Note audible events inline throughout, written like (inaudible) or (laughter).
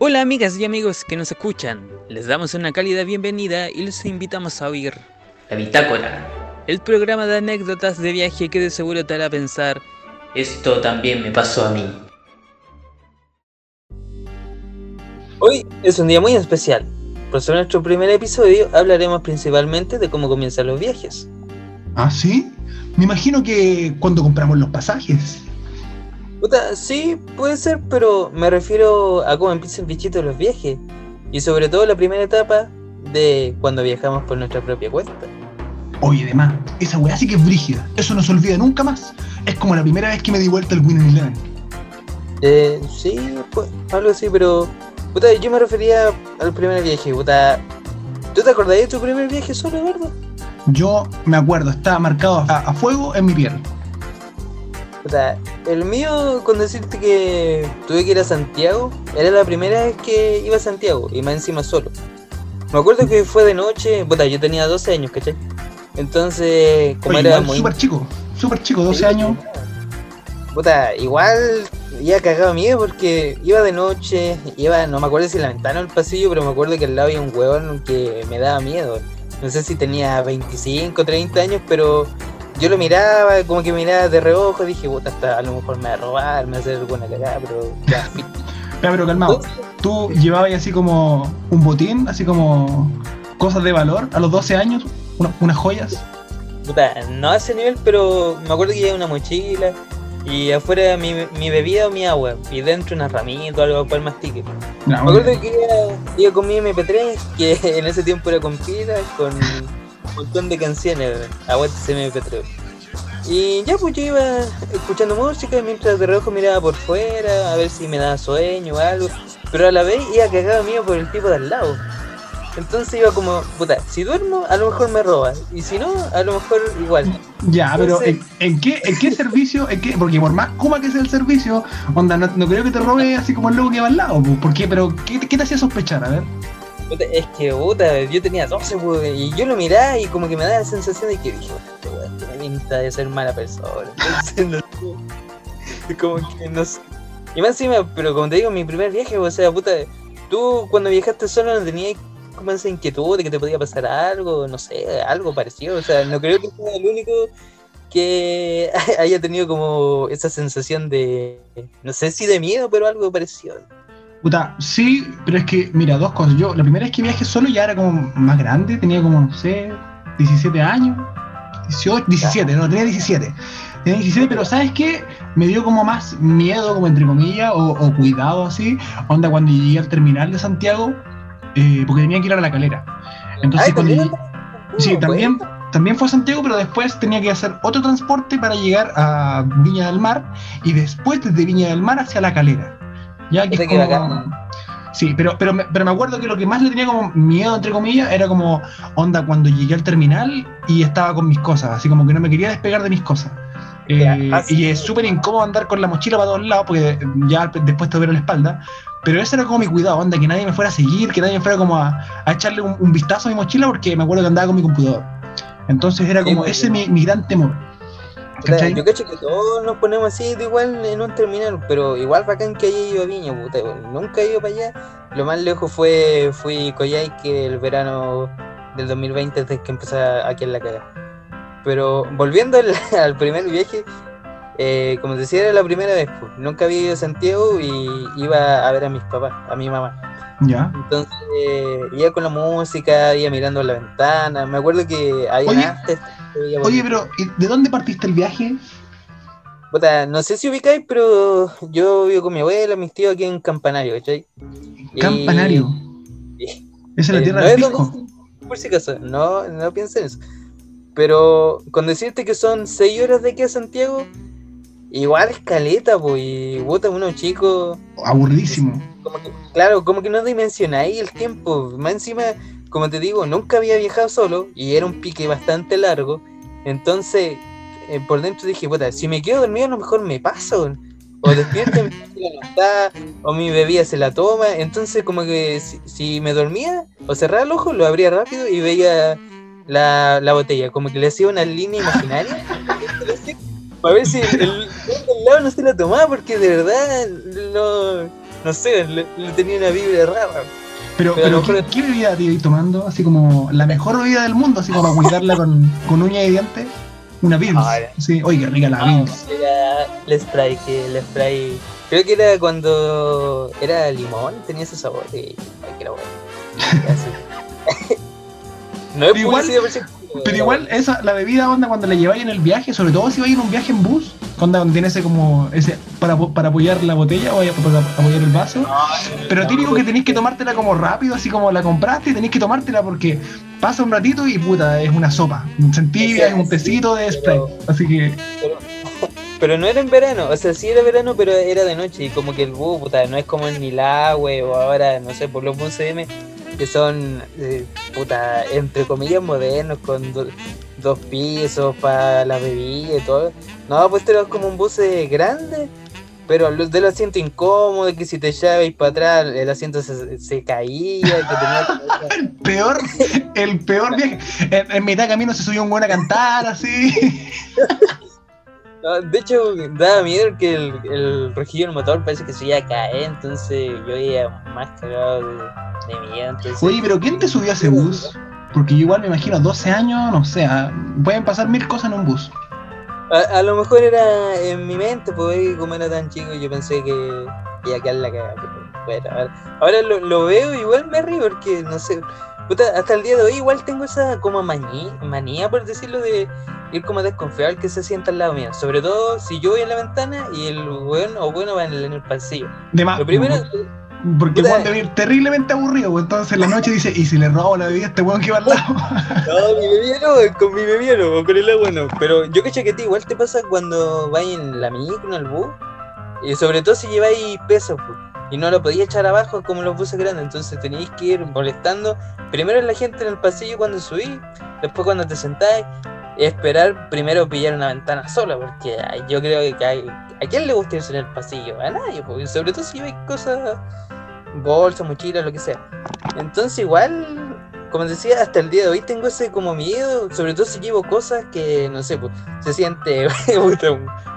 Hola amigas y amigos que nos escuchan, les damos una cálida bienvenida y los invitamos a oír La bitácora. el programa de anécdotas de viaje que de seguro te hará pensar Esto también me pasó a mí. Hoy es un día muy especial. Por ser nuestro primer episodio, hablaremos principalmente de cómo comienzan los viajes. ¿Ah, sí? Me imagino que cuando compramos los pasajes. Puta, sí, puede ser, pero me refiero a cómo empieza el bichito de los viajes. Y sobre todo la primera etapa de cuando viajamos por nuestra propia cuenta. Oye, además, esa weá sí que es brígida. Eso no se olvida nunca más. Es como la primera vez que me di vuelta al Winning Eleven. Eh, sí, pues, algo así, pero. Puta, yo me refería al primer viaje, puta. ¿Tú te acordás de tu primer viaje solo, verdad? Yo me acuerdo, estaba marcado a, a fuego en mi piel. Puta, el mío, con decirte que tuve que ir a Santiago, era la primera vez que iba a Santiago, y más encima solo. Me acuerdo que fue de noche, puta, yo tenía 12 años, ¿cachai? Entonces, como Oye, era igual muy... súper chico, súper chico, 12 años. Puta, igual iba cagado miedo porque iba de noche, iba, no me acuerdo si la ventana o el pasillo, pero me acuerdo que al lado había un huevón que me daba miedo. No sé si tenía 25, 30 años, pero yo lo miraba, como que miraba de reojo, dije, puta, hasta a lo mejor me va a robar, me va a hacer alguna cagada, pero (laughs) ya, pero calmado. Tú llevabas así como un botín, así como cosas de valor a los 12 años, una- unas joyas. Puta, no a ese nivel, pero me acuerdo que llevaba una mochila y afuera mi, mi bebida o mi agua y dentro una ramita o algo para el mastique. No, Me acuerdo que iba, iba con mi MP3, que (laughs) en ese tiempo era con pilas, con un montón de canciones, aguante ese MP3. Y ya pues yo iba escuchando música mientras de reojo miraba por fuera a ver si me daba sueño o algo, pero a la vez iba cagado mío por el tipo de al lado. Entonces iba como, puta, si duermo a lo mejor me roban, y si no, a lo mejor igual. Ya, pero ¿en, en qué, ¿en qué servicio? En qué, porque por más kuma que sea el servicio, onda, no, no creo que te robe así como el loco que va al lado. po. ¿Por qué? Pero, ¿qué, qué te hacía sospechar? A ver. Es que, puta, yo tenía 12, pues, y yo lo miraba y como que me daba la sensación de que dije, "Puta, este weón tiene pinta de ser mala persona. (laughs) Como que no sé. Y más encima, pero como te digo, mi primer viaje, o sea, puta, tú cuando viajaste solo no tenías como esa inquietud de que te podía pasar algo, no sé, algo parecido. O sea, no creo que sea el único que (laughs) haya tenido como esa sensación de, no sé si de miedo, pero algo parecido. Puta, sí, pero es que, mira, dos cosas. Yo, la primera vez que viajé solo ya era como más grande, tenía como, no sé, 17 años. 18, 17, no, tenía 17. Tenía 17, pero ¿sabes qué? Me dio como más miedo, como entre comillas, o, o cuidado así. Onda, cuando llegué al terminal de Santiago, eh, porque tenía que ir a la calera. Entonces, Ay, cuando ¿también? llegué- Sí, también, también fue a Santiago, pero después tenía que hacer otro transporte para llegar a Viña del Mar y después desde Viña del Mar hacia La Calera. Ya que es como-. Sí, pero, pero, me, pero me acuerdo que lo que más le tenía como miedo, entre comillas, era como onda cuando llegué al terminal y estaba con mis cosas, así como que no me quería despegar de mis cosas. Eh, así y es súper incómodo andar con la mochila para todos lados porque ya después te veo la espalda. Pero ese era como mi cuidado, onda, que nadie me fuera a seguir, que nadie me fuera como a, a echarle un, un vistazo a mi mochila porque me acuerdo que andaba con mi computador. Entonces era como muy ese mi gran temor. Yo cacho que todos nos ponemos así de igual en un terminal, pero igual bacán que haya ido a Viña, puta, nunca he ido para allá. Lo más lejos fue fui Coyhai que el verano del 2020 desde que empecé aquí en la caga. Pero volviendo al, (laughs) al primer viaje, eh, como te decía, era la primera vez, pues. nunca había ido a Santiago y iba a ver a mis papás, a mi mamá. Ya. Entonces iba con la música, iba mirando la ventana, me acuerdo que había antes. Oye, pero ¿y ¿de dónde partiste el viaje? Puta, no sé si ubicáis, pero yo vivo con mi abuela, mis tíos aquí en Campanario, ¿cachai? Campanario. y- (laughs) Esa es la eh, tierra no del es pisco. donde- por si acaso, no, no piensen eso. Pero con decirte que son 6 horas de aquí a Santiago, igual es caleta, pues, y puta, uno chico, Aburridísimo. como que, claro, como que no dimensionáis el tiempo. Más encima, como te digo, nunca había viajado solo y era un pique bastante largo. Entonces, eh, por dentro dije, puta, si me quedo dormido a lo mejor me paso. O despierto, mi no está, o mi bebida se la toma. Entonces, como que si, si me dormía o cerraba el ojo, lo abría rápido y veía la, la botella. Como que le hacía una línea imaginaria. Para ver si el, el del lado no se la tomaba, porque de verdad no, no sé, le, le tenía una vibra rara. Pero, Pero pero ¿qué, qué bebida te ibas tomando? Así como la mejor bebida del mundo, así como para cuidarla con, con uña y dientes. Una. Ay. Sí, oye, qué rica la Ah, Pils. era el spray, que el spray. Creo que era cuando era limón, tenía ese sabor. Y, ay, que era bueno. Así. (laughs) no es igual- publicidad, Pero igual, esa, la bebida onda cuando la lleváis en el viaje, sobre todo si vais en un viaje en bus, cuando tiene ese como ese para, para apoyar la botella o para apoyar el vaso. Pero típico que tenéis que tomártela como rápido, así como la compraste, y tenéis que tomártela porque pasa un ratito y puta, es una sopa. Sentía, es un tecito de spray. Así que, (laughs) Pero no era en verano, o sea, sí era verano, pero era de noche. Y como que el bus, puta, no es como en Milagüe o ahora, no sé, por los buses M, que son, eh, puta, entre comillas modernos, con do- dos pisos para la bebida y todo. No, pues este era como un bus grande, pero del asiento incómodo, que si te echabais para atrás, el asiento se, se caía, que tenía que- (laughs) peor, el peor viaje. En, en mitad de camino se subió un buen a cantar, así. (laughs) No, de hecho, daba miedo que el, el rejillo del motor parece que se iba a caer, entonces yo iba más cagado de, de miedo. Entonces, Oye, pero ¿quién te subió a ese bus? Porque yo igual me imagino 12 años, no sé, ah, pueden pasar mil cosas en un bus. a, a lo mejor era en mi mente, pues como era tan chico, yo pensé que iba a quedar la cagada. Pero bueno, ahora, ahora lo, lo veo y igual me río porque no sé. puta, hasta el día de hoy igual tengo esa como mañi- manía, por decirlo, de ir como desconfiado al que se sienta al lado mío. Sobre todo si yo voy en la ventana y el bueno o bueno va en el, en el pasillo. De más, Lo primero, porque. Juan debe ir terriblemente aburrido, entonces en la noche dice, ¿y si le robo la bebida a este weón que va al lado? (laughs) No, mi bebida no, con mi bebida no, con el agua no. Pero yo cacho que ti igual te pasa cuando vais en la micro, en el bus. Y sobre todo si lleváis peso, pues, y no lo podías echar abajo como los buses grandes. Entonces tenéis que ir molestando primero a la gente en el pasillo cuando subís, después cuando te sentáis. Esperar primero pillar una ventana sola, porque yo creo que hay, a quién le gusta irse en el pasillo, a nadie, pues, sobre todo si lleváis cosas, bolsas, mochilas, lo que sea. Entonces igual como decía, hasta el día de hoy tengo ese como miedo, sobre todo si llevo cosas que, no sé, pues, se siente (laughs) un,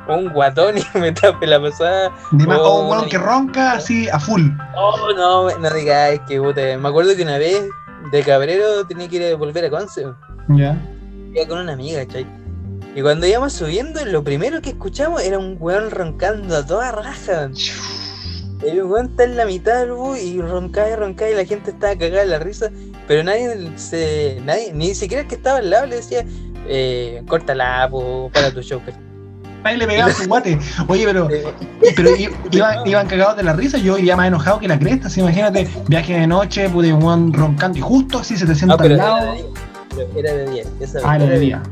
un guatón y me tape la pasada. De más, oh, un una- que ronca así a full. Oh, no, no digáis que puta. Me acuerdo que una vez de Cabrero tenía que ir a volver a Conce, Ya. Iba con una amiga, ¿cachai? Y cuando íbamos subiendo, lo primero que escuchamos era un weón roncando a toda raja. El weón está en la mitad del bus y roncaba y roncaba y la gente estaba cagada de la risa, pero nadie se. nadie, ni siquiera el que estaba al lado le decía, eh, córtala, po, para tu show. ¿cachai? Ahí le pegaba su guate. Oye, pero, pero iban, iban cagados de la risa, yo iría más enojado que la cresta. Así, imagínate, viaje de noche, pude un weón roncando y justo así se te sienta no, al lado. Era de día, esa Ah, era de día.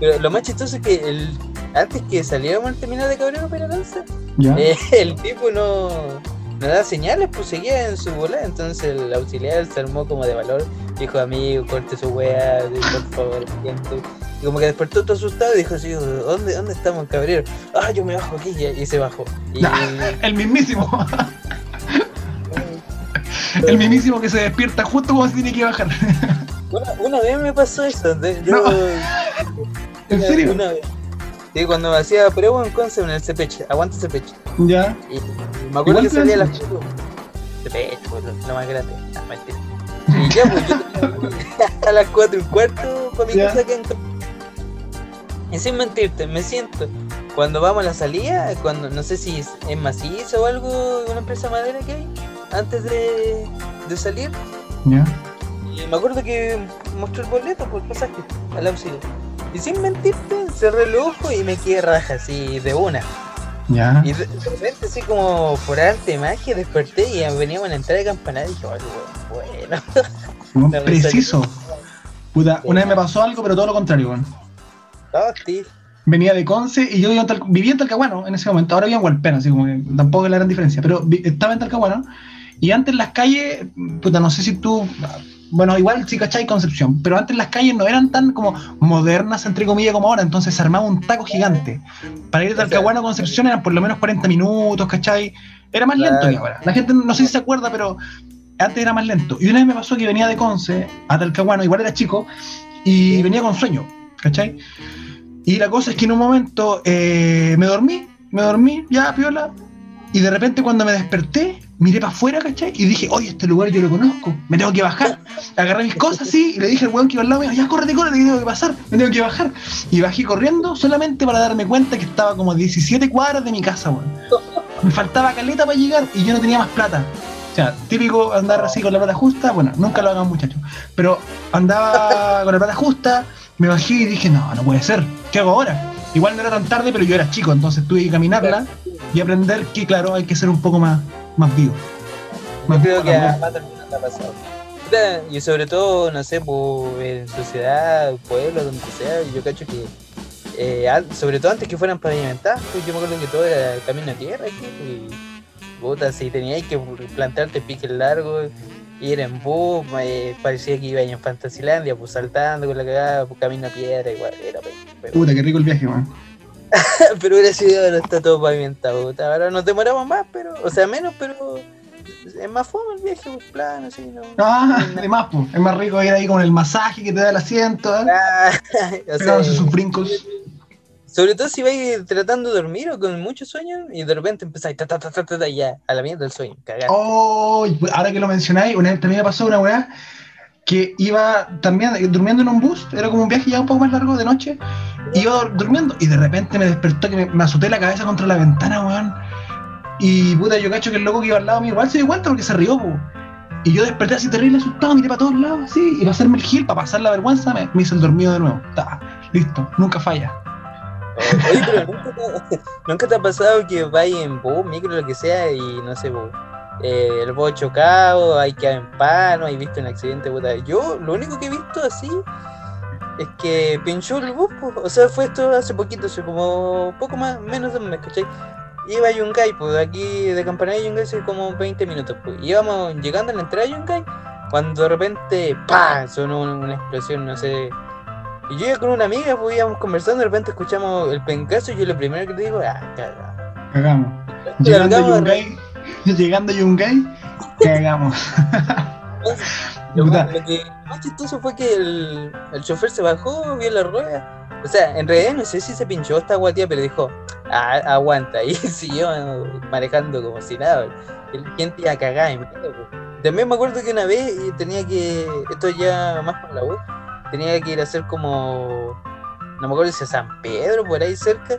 Pero lo más chistoso es que el, antes que saliéramos al terminal de Cabrero para Ya. Eh, (laughs) el tipo no, no da señales, pues seguía en su bola. Entonces el auxiliar se armó como de valor. Dijo, amigo, corte su weá, por favor. Y como que despertó todo asustado y dijo ¿dónde, dónde estamos, cabrero? Ah, yo me bajo aquí y, se bajó. Y, (laughs) El mismísimo. (laughs) El mismísimo que se despierta justo cuando se tiene que bajar. Una, una vez me pasó eso. de- yo, No. (laughs) ¿En una- serio? Una vez. Sí, cuando me hacía prueba en Conce en el Cepeche, aguante Cepeche. Ya. Y me acuerdo que salía a dan las 4. Cepeche, lo, más grande. Ah, mentira. Y ya, pues yo tenía a las 4 y cuarto para mi Ya. casa que en Y sin mentirte, me siento. Cuando vamos a la salida, cuando no sé si es, es macizo o algo, una empresa madera que hay, antes de, de salir. Ya. Me acuerdo que mostró el boleto por pasaje al auxilio. Y sin mentirte, cerré el ojo y me quedé raja así de una. Ya. Y de, de repente, así como por arte magia, desperté y veníamos a la entrada de campanario y dije, "Oh, bueno, (laughs) La Preciso. Puta, una vez me pasó algo, pero todo lo contrario, weón. Steve. Venía de Conce y yo vivía en, Tal- vivía en Talcahuano en ese momento. Ahora vivo en Hualpena, así como que tampoco es la gran diferencia. Pero estaba en Talcahuano y antes las calles, puta, no sé si tú. Bueno, igual sí, ¿cachai? Concepción. Pero antes las calles no eran tan como modernas, entre comillas, como ahora. Entonces se armaba un taco gigante. Para ir de Talcahuano a Concepción eran por lo menos 40 minutos, ¿cachai? Era más lento que ahora. La gente no sé si se acuerda, pero antes era más lento. Y una vez me pasó que venía de Conce a Talcahuano, igual era chico, y venía con sueño, ¿cachai? Y la cosa es que en un momento eh, me dormí, me dormí, ya, piola, y de repente cuando me desperté, miré para afuera, ¿cachai? Y dije, oye, este lugar yo lo conozco, me tengo que bajar. Agarré mis cosas así y le dije al weón que iba al lado mío, ya córrete, córrete, que tengo que pasar, me tengo que bajar. Y bajé corriendo solamente para darme cuenta que estaba como a 17 cuadras de mi casa, weón. Me faltaba caleta para llegar y yo no tenía más plata. O sea, típico andar así con la plata justa, bueno, nunca lo hagan muchachos. Pero andaba (laughs) con la plata justa, me bajé y dije, no, no puede ser, ¿qué hago ahora? Igual no era tan tarde, pero yo era chico, entonces tuve que caminarla y aprender que, claro, hay que ser un poco más, más vivo. Más creo vivo que a ha pasado. Y sobre todo, no sé, pues, en sociedad, pueblo, donde sea, yo cacho que, eh, sobre todo antes que fueran pavimentadas, pues yo me acuerdo que todo era camino de tierra y puta, si teníais que plantarte piques largos, ir en bus, eh, parecía que iba en Fantasilandia, pues saltando con la cagada, pues, camino a piedra, igual, era pe- pero, Puta, qué rico el viaje, weón. (laughs) pero hubiera sido ahora está todo pavimentado, ahora nos demoramos más, pero, o sea, menos, pero es más fome el viaje, pues plano, así, ¿no? Ah, (laughs) además, pues, es más rico ir ahí con el masaje que te da el asiento, ¿eh? Ah, (laughs) o sea, sus brincos. sobre todo si vais tratando de dormir o con mucho sueño y de repente empezáis ta, ta, ta, ta, ta, ya, a la mierda del sueño, cagar. Oh, ahora que lo mencionáis, una vez también me pasó una weá que iba también durmiendo en un bus, era como un viaje ya un poco más largo de noche, iba dur- durmiendo y de repente me despertó que me, me azoté la cabeza contra la ventana, weón. Y puta, yo cacho que el loco que iba al lado mío igual se dio cuenta porque se rió, po. Y yo desperté así terrible asustado, miré para todos lados, así, y para hacerme el gil, para pasar la vergüenza, me, me hice el dormido de nuevo. Ta, listo, nunca falla. Oye, pero ¿nunca te, (laughs) nunca te ha pasado que vais en bus, micro, lo que sea, y no sé, vos, eh, el bus chocado, hay que en pano, hay visto un accidente, puta. Yo lo único que he visto así es que pinchó el bus, o sea, fue esto hace poquito, hace como poco más, menos de un mes, ¿cachai? Iba a Yungay, pues aquí de Campanilla a Yungay hace como 20 minutos, pues. Íbamos llegando a la entrada de Yungay, cuando de repente, ¡pah! sonó una, explosión, no sé. Y yo iba con una amiga, pues íbamos conversando, de repente escuchamos el pencazo y yo lo primero que te digo, ah, cagado. Cagamos. Llegando a Yungay, (laughs) llegando a Yungay, cagamos. (laughs) Lo, Puta. lo que más chistoso fue que el, el chofer se bajó, vio la rueda. O sea, en realidad no sé si se pinchó esta guatía, pero dijo, "Ah, aguanta. (laughs) Y siguió manejando como si nada. El gente iba en miedo, po. También me acuerdo que una vez y tenía que, esto ya más con la U, tenía que ir a hacer como, no me acuerdo si a San Pedro, por ahí cerca,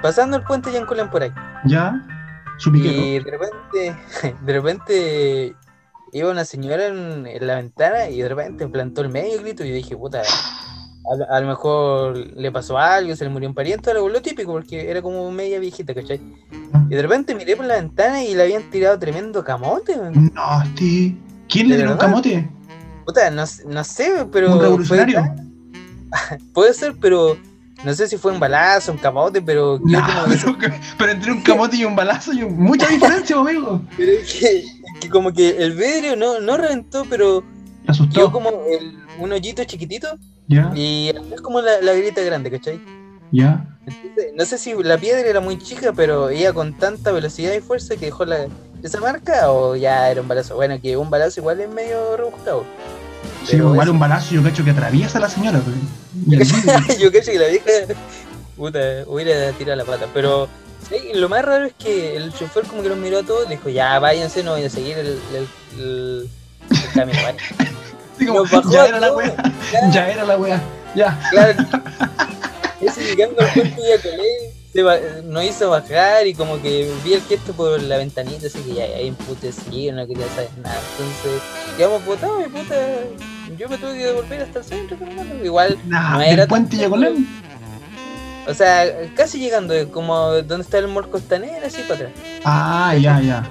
pasando el puente Yancolán por ahí. ¿Ya? Y de repente, (laughs) de repente iba una señora en, en la ventana y de repente plantó el medio grito y yo dije, puta, a, lo- a lo mejor le pasó algo, se le murió un pariente, algo lo típico, porque era como media viejita, ¿cachai? Y de repente miré por la ventana y le habían tirado tremendo camote. No, este. ¿Quién le ¿De tiró un camote? Puta, no, no sé, pero... ¿Un revolucionario? (laughs) Puede ser, pero no sé si fue un balazo, un camote, pero (laughs) No, como (laughs) pero, entre un camote y un balazo, hay mucha diferencia, amigo. (laughs) pero es que, que como que el vidrio no, no reventó, pero Me quedó asustó. como el- un hoyito chiquitito Ya, y es como la, la grita grande, ¿cachai? ya. Entonces, no sé si la piedra era muy chica, pero iba con tanta velocidad y fuerza que dejó la, esa marca o ya era un balazo. Bueno, que un balazo igual es medio rebuscado. Sí, igual un balazo, yo cacho que atraviesa a la señora. pues. (laughs) Yo creo que la vieja puta, hubiera tirado la pata. Pero sí, lo más raro es que el chofer como que los miró a todos dijo, ya váyanse, no voy a seguir el, el, el- el camino. vaya". (laughs) Así como, Nos bajó ya era la todos, wea, ya, ya era la wea, ya. Claro. (laughs) Ese llegando al puente ya colé, se ba- no hizo bajar y como que vi el gesto por la ventanita, así que ya ahí emputecido, no quería saber nada. Entonces, quedamos botados y puta, yo me tuve que devolver hasta el centro, pero igual, Nah, No era puente Yacolán. o sea, casi llegando, eh, como donde está el mall costanera, así para atrás. Ah, ya, ya.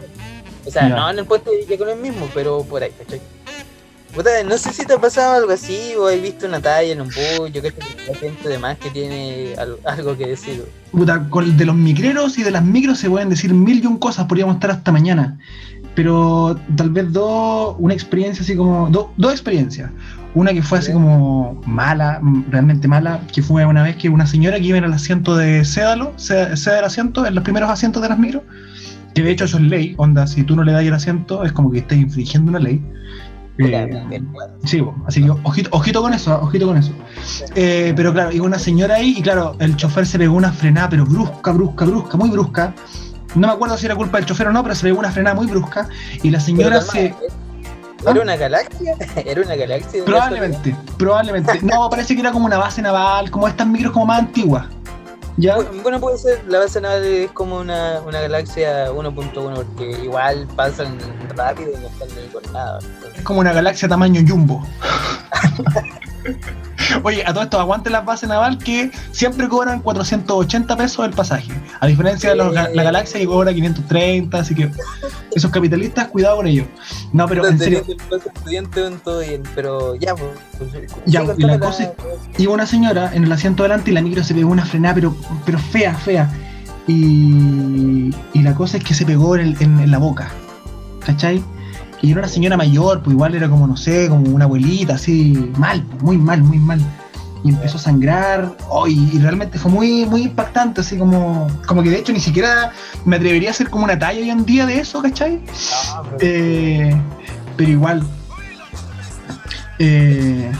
O sea, Ya. no en el puente Yacolén mismo, pero por ahí, ¿cachai? Puta, no sé si te ha pasado algo así o has visto una talla en un bus, yo creo que hay gente de más que tiene al- algo que decir. Puta, con de los micreros y de las micros se pueden decir mil y un cosas, podríamos estar hasta mañana. Pero tal vez dos, una experiencia así como, do- dos experiencias. Una que fue así como mala, realmente mala, que fue una vez que una señora que iba en el asiento de Cédalo, ceda ceda el asiento, en los primeros asientos de las micros, que de hecho eso es ley, onda, si tú no le das el asiento es como que estás infringiendo una ley. Eh. Sí, así que ojito, ojito con eso, ojito con eso. Eh, pero claro, iba una señora ahí y claro, el chofer se pegó una frenada, pero brusca, brusca, brusca, muy brusca. no me acuerdo si era culpa del chofer o no, pero se pegó una frenada muy brusca y la señora se... ¿eh? ¿Era una galaxia? (laughs) ¿Era una galaxia? Probablemente, probablemente. No, parece que era como una base naval, como estas micros como más antiguas. ¿Ya? Bueno, puede ser, la base naval es como una, una galaxia 1.1 porque igual pasan rápido y no están ni con nada. Es como una galaxia tamaño jumbo. (laughs) (laughs) Oye, a todo esto, aguante las bases naval que siempre cobran 480 pesos el pasaje. A diferencia de los la galaxia que cobra 530, así que esos capitalistas, cuidado con ellos. No, pero en serio, pero ya, pues. pues, Ya, sigue y la cosa es- iba una señora en el asiento delante y la micro se pegó una frenada, pero, pero fea, fea. Y, y la cosa es que se pegó en, el- en- en la boca. ¿Cachai? Y era una señora mayor, pues igual era como, no sé, como una abuelita, así, mal, pues, muy mal, muy mal. Y empezó a sangrar, oh, y, y realmente fue muy, muy impactante, así como, como que de hecho ni siquiera me atrevería a hacer como una talla hoy en día de eso, ¿cachai? Ah, pero- Eh, pero igual. eh,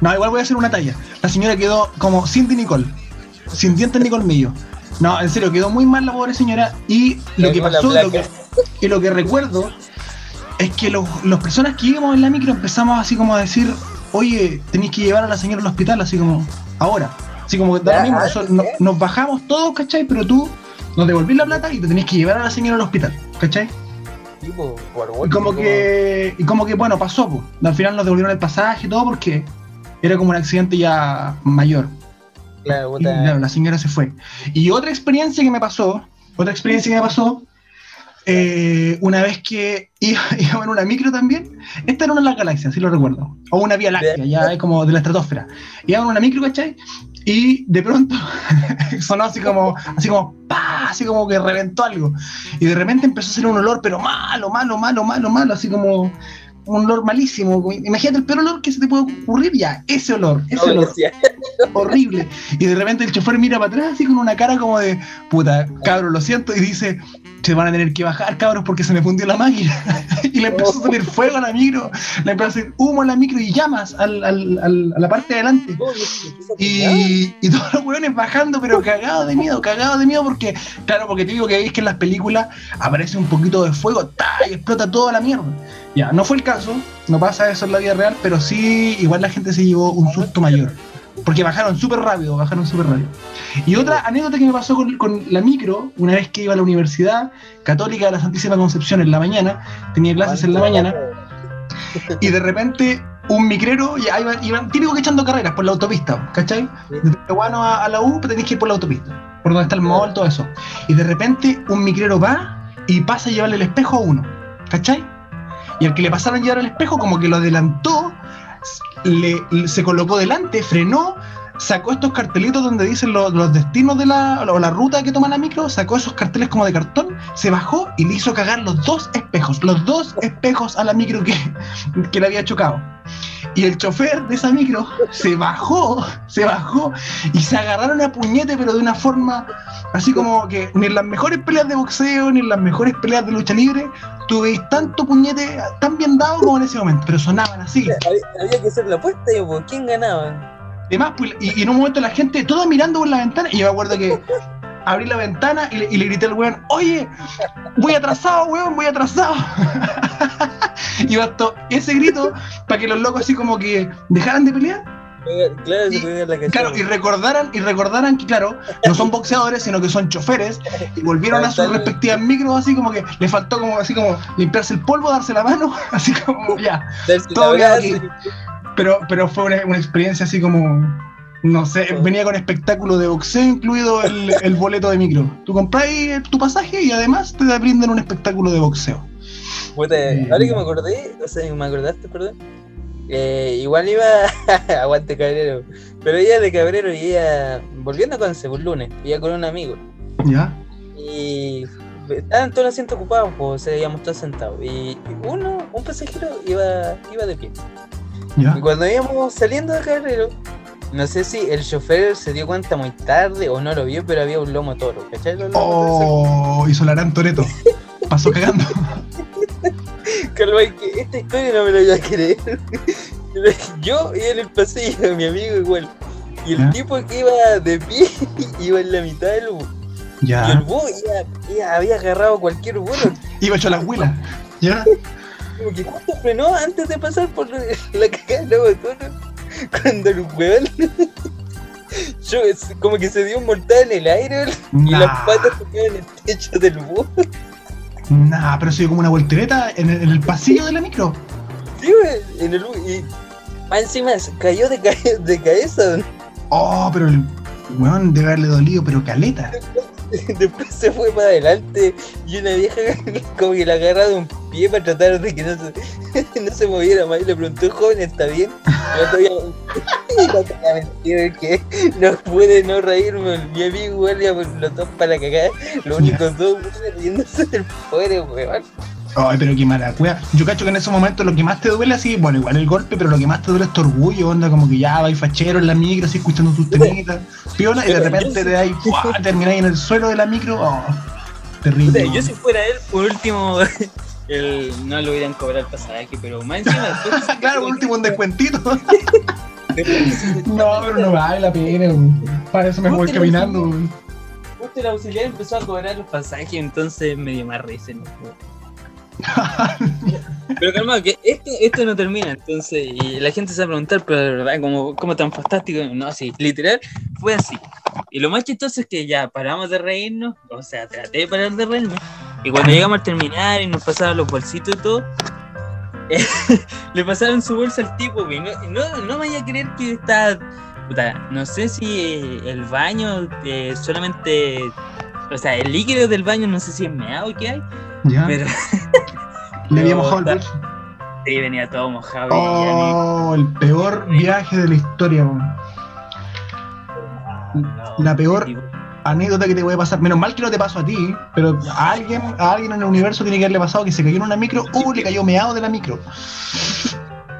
no, igual voy a hacer una talla. La señora quedó como Cindy Nicole. Sin dientes ni colmillo. No, en serio, quedó muy mal la pobre señora. Y lo que pasó, lo que, y lo que recuerdo, es que los, los personas que íbamos en la micro empezamos así como a decir, oye, tenéis que llevar a la señora al hospital, así como, ahora. Así como, da lo Ya, mismo, ah, nosotros no- nos bajamos todos, ¿cachai? Pero tú nos devolvís la plata y te tenés que llevar a la señora al hospital, ¿cachai? por Y como que, y como que bueno, pasó, pues. Al final nos devolvieron el pasaje y todo porque era como un accidente ya mayor. Claro, Y claro, la señora se fue. Y otra experiencia que me pasó, otra experiencia que me pasó, eh, una vez que iba, (laughs) iba en una micro también, esta era una de las galaxias, si lo recuerdo, o una vía láctea, ya es como de la estratosfera. Iba en una micro, ¿cachai? Y de pronto (laughs) sonó así como, así como, ¡pa! así como que reventó algo. Y de repente empezó a hacer un olor, pero malo, malo, malo, malo, malo, así como un olor malísimo. Imagínate el peor olor que se te puede ocurrir, ya, ese olor, ese No, olor (laughs) horrible. Y de repente el chofer mira para atrás así con una cara como de, puta, cabros, lo siento, y dice, se van a tener que bajar, cabros, porque se me fundió la máquina. (laughs) y le empezó a salir fuego a la micro, le empezó a hacer humo a la micro y llamas al, al- al- a la parte de adelante. no, y Y, todos los hueones bajando, pero cagados de miedo, cagados de miedo, porque, claro, porque te digo que veis que en las películas aparece un poquito de fuego, y explota toda la mierda. Ya, no fue el caso, no pasa eso en la vida real, pero sí, igual la gente se llevó un susto mayor. Porque bajaron súper rápido, bajaron súper rápido. Y otra anécdota que me pasó con, con la micro, una vez que iba a la Universidad Católica de la Santísima Concepción en la mañana, tenía clases en la mañana, y de repente un micrero, ya iban, iban típico que echando carreras por la autopista, ¿cachai? De Tehuano a, a la U, pero tenéis que ir por la autopista, por donde está el mall, todo eso. Y de repente un micrero va y pasa a llevarle el espejo a uno, ¿cachai? Y al que le pasaron a llevar el espejo, como que lo adelantó, le, se colocó delante, frenó, sacó estos cartelitos donde dicen lo- los destinos de la, o la ruta que toma la micro, sacó esos carteles como de cartón, se bajó y le hizo cagar los dos espejos, los dos espejos a la micro que, que le había chocado. Y el chofer de esa micro se bajó, se bajó y se agarraron a puñete, pero de una forma así como que ni en las mejores peleas de boxeo, ni en las mejores peleas de lucha libre, tuveis tanto puñete tan bien dado como en ese momento, pero sonaban así. Había, que hacer la apuesta, pues, ¿quién ganaba? Además, pues, y, y en un momento la gente, toda mirando por la ventana, y yo me acuerdo que abrí la ventana y le, y le grité al weón, oye, voy atrasado, weón, voy atrasado. (laughs) y bastó ese grito para que los locos así como que dejaran de pelear. Claro, Y- la. Claro, recordaran, y recordaran que, claro, no son boxeadores, sino que son choferes, y volvieron a sus respectivas micros, así como que le faltó como así como limpiarse el polvo, darse la mano, (laughs) así como ya. Todo abrazo. aquí. Pero, pero fue una, una experiencia así como, no sé, venía con espectáculo de boxeo incluido el, el boleto de micro. Tú compras tu pasaje y además te brindan un espectáculo de boxeo. Puta, ahora que me acordé, o sea, me acordaste, perdón. eh, igual iba (laughs) aguante cabrero. Pero ella de cabrero y ella volviendo con un lunes, iba con un amigo. ¿Ya? Y estaban todos los asientos ocupados, pues se íbamos todos sentados. Y uno, un pasajero, iba, iba de pie. ¿Ya? Y cuando íbamos saliendo de cabrero, no sé si el chofer se dio cuenta muy tarde o no lo vio, pero había un lomo toro, ¿cachai? Toros Oh, hizo Larán Toreto. Pasó cagando. (laughs) Calma, que esta historia no me la voy a creer. (laughs) Yo iba en el pasillo, mi amigo igual. Y el ¿Ya? tipo que iba de pie (laughs) iba en la mitad del bus. Y el Ya. búho ya, ya había agarrado cualquier vuelo. Iba hecho la abuela. Ya. Como que justo frenó antes de pasar por la cagada de la botona. Cuando el weón. (laughs) Yo, como que se dio un mortal en el aire y las patas tocaban en el techo del búho. Nah, pero se dio como una voltereta en el, en el pasillo de la micro. Sí, en el. Y encima cayó de, cae- de cabeza. Oh, pero el weón debe haberle dolido, pero caleta. (laughs) (laughs) Después se fue para adelante y una vieja (laughs) como que la agarra de un pie para tratar de que no se, (laughs) no se moviera más y le preguntó, joven, ¿está bien? Y no todavía, y no te voy a mentir que no pude no reírme, mi amigo pues, los dos para cagar, los únicos dos riéndose del pobre weón. Ay, pero qué mala cueva. Yo cacho que en ese momento lo que más te duele así, bueno, igual el golpe, pero lo que más te duele es tu orgullo, onda, como que ya vais fachero en la micro, así escuchando tus temitas, piola, y de repente te dais, ¡fua! (laughs) termináis en el suelo de la micro, oh, terrible. yo si fuera él, por último, (laughs) el, no le hubieran cobrado el pasaje, pero más encima (laughs) después... claro, por último un descuentito. no, pero no vale la pena, para eso me voy caminando. Justo el auxiliar empezó a cobrar los pasajes, entonces me dio más risa. ¿no? (laughs) Pero calma, que esto, esto no termina, entonces, y la gente se va a preguntar, pero de verdad, ¿cómo, cómo tan fantástico? No, sí, literal, fue así. Y lo más chistoso es que ya paramos de reírnos, o sea, traté de parar de reírme, y cuando llegamos al terminar y nos pasaron los bolsitos y todo, (laughs) le pasaron su bolsa al tipo, no, no, no vaya a creer que está, puta, no sé si el baño eh, solamente, o sea, el líquido del baño no sé si es meado que hay, Ya, pero (laughs) le había mojado el bolso. Sí, venía todo mojado y Oh, el peor viaje de la historia, la peor- anécdota que te puede pasar. Menos mal que no te pasó a ti, pero a alguien, a alguien en el universo tiene que haberle pasado que se cayó en una micro o le cayó meado de la micro. (laughs)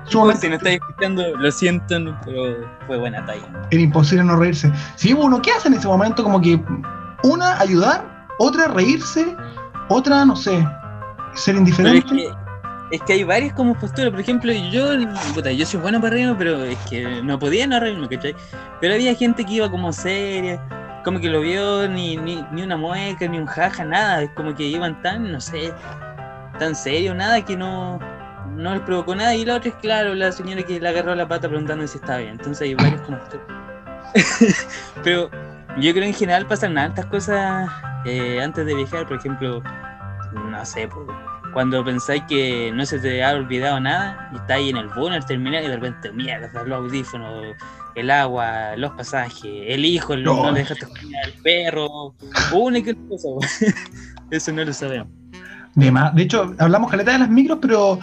Si no estáis escuchando, lo siento, pero fue buena talla. era imposible no reírse. Si uno, ¿qué hace en ese momento? Como que una, ayudar, otra, reírse, otra, no sé, ser indiferente. es que hay varias como posturas. Por ejemplo, yo, yo soy bueno para reírme, pero es que no podía no reírme, ¿cachai? Pero había gente que iba como seria, como que lo vio ni, ni, ni una mueca, ni un jaja, nada. Es como que iban tan, no sé, tan serio, nada, que no, no les provocó nada. Y la otra es, claro, la señora que le agarró la pata preguntando si estaba bien. Entonces hay varios como (laughs) Pero yo creo que en general pasan altas cosas eh, antes de viajar. Por ejemplo, no sé, pues, cuando pensáis que no se te ha olvidado nada y estáis en el en el terminal y de repente, mierda, los audífonos, el agua, los pasajes, el hijo, el- no, No. le dejaste al perro, otra cosa. (laughs) Eso no lo sabemos. De, más- de hecho, hablamos caleta de las micros, pero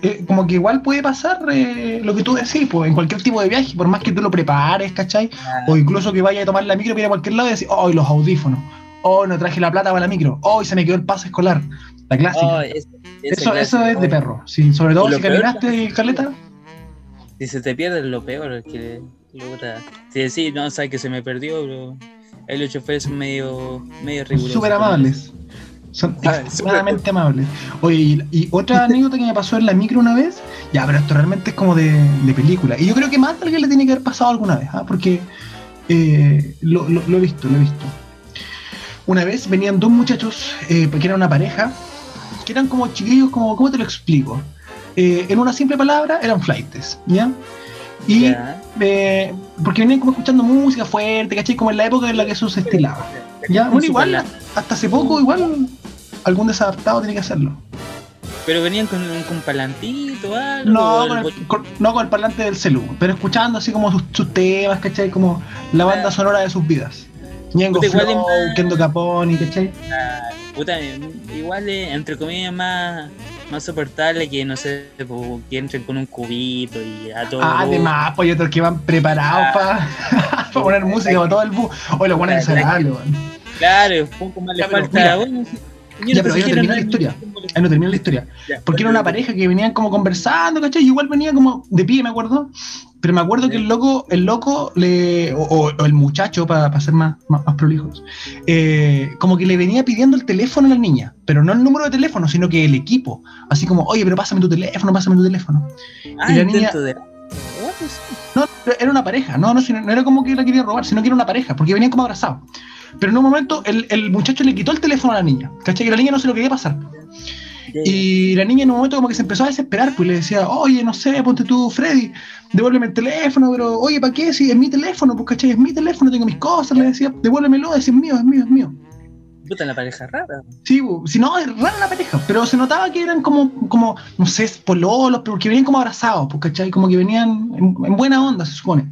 eh, como que igual puede pasar eh, lo que tú decís, pues en cualquier tipo de viaje, por más que tú lo prepares, ¿cachai? O incluso que vaya a tomar la micro, ir a cualquier lado y decir, oh, y los audífonos, oh, no traje la plata para la micro, oh, y se me quedó el pase escolar, la clásica. Oh, eso, eso es de perro, sí, sobre todo si caminaste caleta. Si se te pierde lo peor, es que Si decís, no, sabes que se me perdió, ahí los choferes son medio, medio rigurosos. Súper amables. Son (laughs) extremadamente amables. Oye, y, y otra (laughs) anécdota que me pasó en la micro una vez, ya, pero esto realmente es como de, de película. Y yo creo que más de alguien le tiene que haber pasado alguna vez, ¿ah? porque eh, lo, lo- lo he visto, lo he visto. Una vez venían dos muchachos, eh, que eran una pareja, que eran como chiquillos, como, ¿cómo te lo explico? Eh, en una simple palabra, eran flightes, ¿ya? Y eh, porque venían como escuchando música fuerte, ¿cachai? Como en la época en la que eso se estilaba. Ya, bueno, igual, hasta hace poco, igual, algún desadaptado tiene que hacerlo. Pero venían con, con palantito, algo. No con, el, con- no con el parlante del celu, pero escuchando así como sus, sus temas, ¿cachai? Como la banda sonora de sus vidas. Ñengo Puta, igual es Flow, más- Kendo Caponi, ¿cachai? Puta, igual entre comillas, más, más soportable que, no sé, que entren con un cubito y a todo. Ah, además, pues hay otros que van preparados Ah. (laughs) para poner música para todo el bus. Oye, lo bueno es weón. Claro, un poco más le falta. mira. bueno, Ya, pero ahí no termina la historia. Ahí no termina la historia. Porque era una pareja que venían como conversando, ¿cachai? Y igual venía como de pie, me acuerdo. Pero me acuerdo que el loco, el loco le, o, el muchacho, para ser más, más, más prolijos, eh, como que le venía pidiendo el teléfono a la niña, pero no el número de teléfono, sino que el equipo. Así como, oye, pero pásame tu teléfono, pásame tu teléfono. Ah, y la intento de. No, era una pareja, no, no, no era como que la quería robar, sino que era una pareja, porque venían como abrazados. Pero en un momento el, el muchacho le quitó el teléfono a la niña, ¿cachai? Que la niña no se lo quería pasar. Y la niña en un momento como que se empezó a desesperar, pues le decía, oye, no sé, ponte tú, Freddy, devuélveme el teléfono, pero oye, ¿para qué? Si es mi teléfono, pues cachai, es mi teléfono, tengo mis cosas, le decía, devuélvemelo, es mío, es mío, es mío. Puta, la pareja rara. Sí, si no, es rara la pareja, pero se notaba que eran como, como no sé, pololos, pero que venían como abrazados, pues, ¿cachai? Como que venían en, en buena onda, se supone.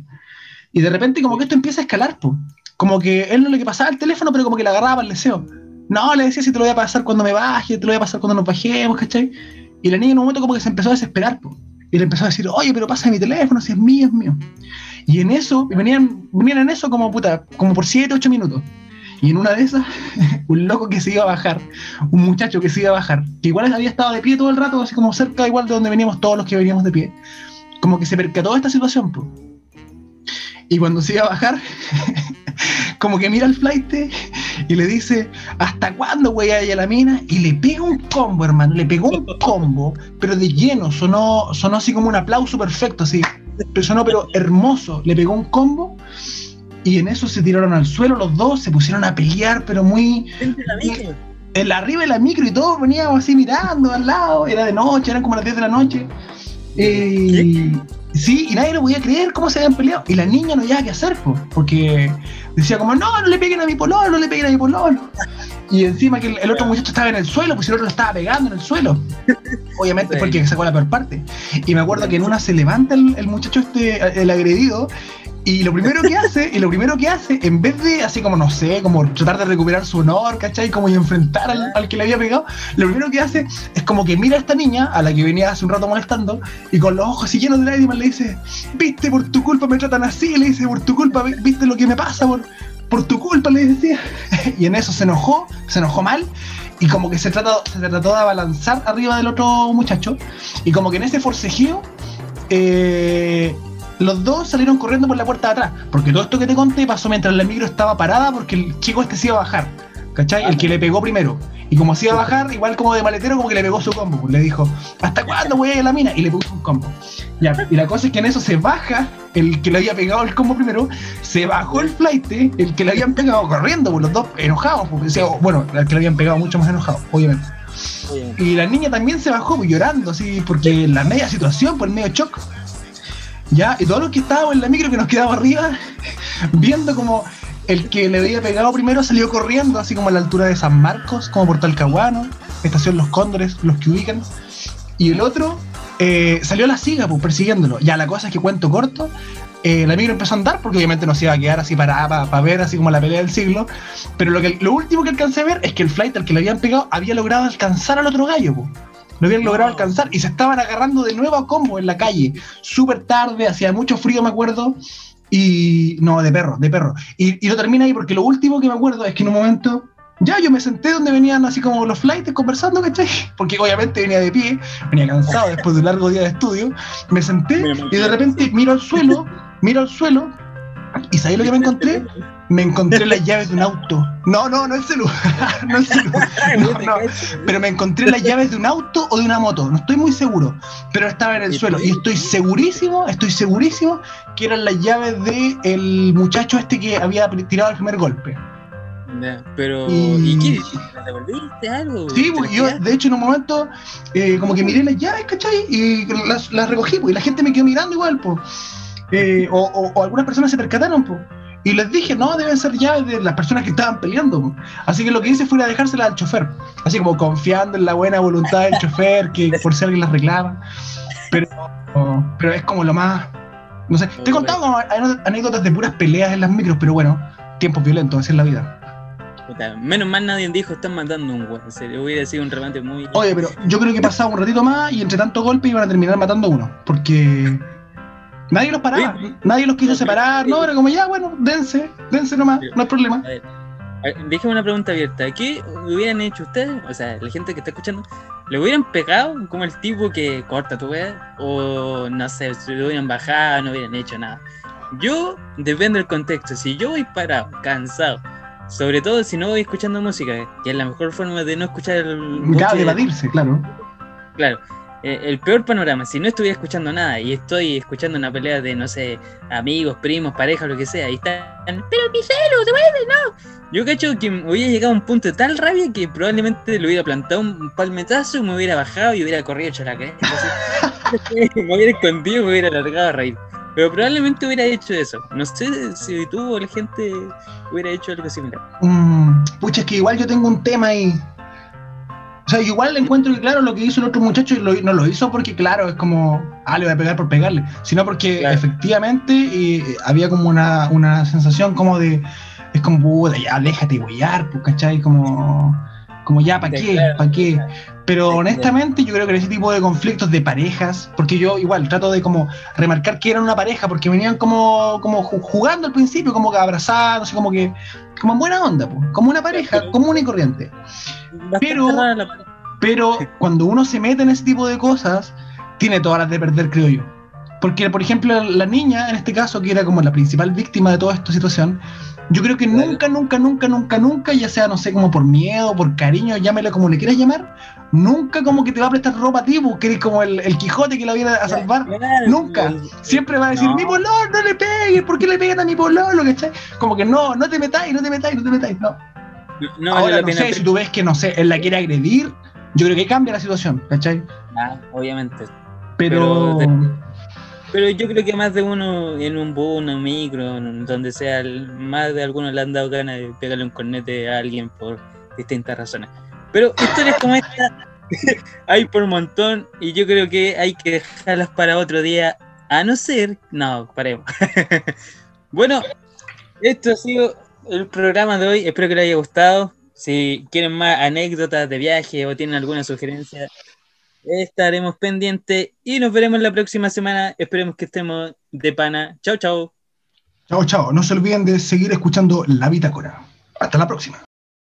Y de repente como que esto empieza a escalar, pues. Como que él no le pasaba el teléfono, pero como que le agarraba el deseo. No, le decía si te lo voy a pasar cuando me baje, te lo voy a pasar cuando nos bajemos, ¿cachai? Y la niña en un momento como que se empezó a desesperar, po. Y le empezó a decir, oye, pero pasa mi teléfono, si es mío, es mío. Y en eso, venían, venían en eso como puta, como por 7, 8 minutos. Y en una de esas, (laughs) un loco que se iba a bajar, un muchacho que se iba a bajar, que igual había estado de pie todo el rato, así como cerca igual de donde veníamos todos los que veníamos de pie, como que se percató de esta situación, po. Y cuando se iba a bajar, (laughs) como que mira al flight y le dice, ¿hasta cuándo a ir a la mina? Y le pega un combo, hermano, le pegó un combo, pero de lleno, sonó, sonó así como un aplauso perfecto, así, pero sonó pero hermoso, le pegó un combo y en eso se tiraron al suelo los dos, se pusieron a pelear, pero muy... La. En arriba de la micro y todos veníamos así mirando al lado, era de noche, eran como las 10 de la noche. Eh, sí, y nadie lo podía creer cómo se habían peleado. Y la niña no había qué hacer, po, porque decía como, no, no le peguen a mi pololo, no le peguen a mi pololo. Y encima que el, el otro muchacho estaba en el suelo, pues el otro lo estaba pegando en el suelo. Obviamente Sí. porque sacó la peor parte. Y me acuerdo que en una se levanta el, el muchacho este, el agredido, y lo primero que hace, y lo primero que hace, en vez de así como, no sé, como tratar de recuperar su honor, ¿cachai? Como y enfrentar al, al que le había pegado, lo primero que hace es como que mira a esta niña, a la que venía hace un rato molestando, y con los ojos así llenos de lágrimas le dice, viste, por tu culpa me tratan así, le dice, por tu culpa, vi- viste lo que me pasa, por, por tu culpa, le decía. (laughs) Y en eso se enojó, se enojó mal, y como que se, trató, se trató de abalanzar arriba del otro muchacho, y como que en ese forcejeo, eh, los dos salieron corriendo por la puerta de atrás, porque todo esto que te conté pasó mientras la micro estaba parada, porque el chico este se iba a bajar, ¿cachai? El que le pegó primero. Y como se iba a bajar, igual como de maletero, como que le pegó su combo. Le dijo, ¿hasta cuándo voy a ir a la mina? Y le puso un combo. Ya, y la cosa es que en eso se baja el que le había pegado el combo primero, se bajó el flight, el que le habían pegado corriendo, pues los dos enojados, porque decía, bueno, el que le habían pegado mucho más enojado, obviamente. Y la niña también se bajó pues, llorando, así, porque en la media situación, por el medio shock. Ya, y todos los que estábamos en la micro que nos quedamos arriba, (laughs) viendo como el que le había pegado primero salió corriendo, así como a la altura de San Marcos, como por Talcahuano, estación Los Cóndores, los que ubican. Y el otro eh, salió a la siga, pues persiguiéndolo. Ya, la cosa es que cuento corto. eh, la micro empezó a andar porque obviamente no se iba a quedar así parada para ver así como la pelea del siglo. Pero lo, que, lo último que alcancé a ver es que el flight al que le habían pegado había logrado alcanzar al otro gallo. po. Lo habían logrado No. alcanzar y se estaban agarrando de nuevo a combo en la calle. Súper tarde, hacía mucho frío, me acuerdo. Y. No, de perro, de perro. Y, y lo termina ahí porque lo último que me acuerdo es que en un momento. Ya, yo me senté donde venían así como los flights conversando, ¿cachai? (laughs) Porque obviamente venía de pie, venía cansado después de un largo día de estudio. Me senté y de repente miro al suelo, miro al suelo y ¿sabéis lo que me encontré? Me encontré las llaves de un auto. No, no, no el celular. (laughs) no el celular. (laughs) No, no. Pero me encontré las llaves de un auto o de una moto. No estoy muy seguro. Pero estaba en el ¿Y suelo. Y estoy segurísimo, estoy segurísimo que eran las llaves del el muchacho este que había tirado el primer golpe. Pero, Y- ¿y qué devolviste algo? Sí, ¿Te pues yo de hecho en un momento eh, como que miré las llaves, ¿cachai? Y las, las recogí, pues, y la gente me quedó mirando igual, pues. Eh, o, o- o algunas personas se percataron, pues. Y les dije, no, deben ser llaves de las personas que estaban peleando. Así que lo que hice fue ir a dejárselas al chofer. Así como confiando en la buena voluntad del chofer, que (laughs) por si alguien las reclama. Pero, pero es como lo más... No sé, te he contado anécdotas de puras peleas en las micros, pero bueno, tiempos violentos, así es la vida. Menos mal nadie dijo, están matando a un güey. Se le hubiera sido un remate muy. Oye, pero yo creo que pasaba un ratito más y entre tanto golpe iban a terminar matando a uno. Porque nadie los paraba, Sí. nadie los quiso separar, no, era como ya, bueno, dense, dense nomás, no hay problema. A ver, a ver, déjame una pregunta abierta. ¿Qué hubieran hecho ustedes? O sea, la gente que está escuchando, ¿le hubieran pegado como el tipo que corta tu wea? O no sé, lo hubieran bajado, no hubieran hecho nada. Yo, depende del contexto. Si yo voy parado, cansado, sobre todo si no voy escuchando música, que es la mejor forma de no escuchar buche- de evadirse, claro. Claro. Eh, el peor panorama, si no estuviera escuchando nada y estoy escuchando una pelea de, no sé, amigos, primos, pareja, lo que sea, y están, pero mi celo, devuelve, no. Yo cacho que me hubiera llegado a un punto de tal rabia que probablemente le hubiera plantado un palmetazo me hubiera bajado y hubiera corrido hecho la (laughs) me hubiera escondido y me hubiera largado a reír. Pero probablemente hubiera hecho eso. No sé si tú o la gente hubiera hecho algo similar. Mm, pucha, es que igual yo tengo un tema ahí. O sea, igual encuentro que, claro, lo que hizo el otro muchacho lo- no lo hizo porque, claro, es como, ah, le voy a pegar por pegarle, sino porque Claro. efectivamente eh, había como una, una sensación como de, es como, puta, ya déjate huellar, pues, ¿cachai? Como, como ya, ¿para qué? ¿Para qué? Pero honestamente yo creo que en ese tipo de conflictos de parejas, porque yo igual trato de como remarcar que eran una pareja, porque venían como, como ju- jugando al principio, como que abrazados, como que, como en buena onda, como una pareja, común y corriente. Pero-. Pero cuando uno se mete en ese tipo de cosas, tiene todas las de perder, creo yo. Porque, por ejemplo, la niña, en este caso, que era como la principal víctima de toda esta situación, yo creo que nunca, nunca, nunca, nunca, nunca, ya sea, no sé, como por miedo, por cariño, llámelo como le quieras llamar, nunca como que te va a prestar ropa a ti, porque eres como el, el Quijote que la viene a salvar. Nunca. Siempre va a decir, No. mi pololo, no le pegues, ¿por qué le pegan a mi pololo? ¿Cachai? Como que no, no te metáis, no te metáis, no te metáis, no. No Ahora no pena. sé, si tú ves que, no sé, él la quiere agredir, yo creo que cambia la situación, ¿cachai? Ah, obviamente. Pero... Pero Pero yo creo que más de uno en un bus, en un micro, en donde sea, más de algunos le han dado ganas de pegarle un cornete a alguien por distintas razones. Pero historias como esta (laughs) hay por montón y yo creo que hay que dejarlas para otro día, a no ser... No, paremos. (laughs) bueno, esto ha sido el programa de hoy, espero que les haya gustado. Si quieren más anécdotas de viaje o tienen alguna sugerencia, estaremos pendientes y nos veremos la próxima semana. Esperemos que estemos de pana. Chao, chao. Chao, chao. No se olviden de seguir escuchando La Bitácora. Hasta la próxima.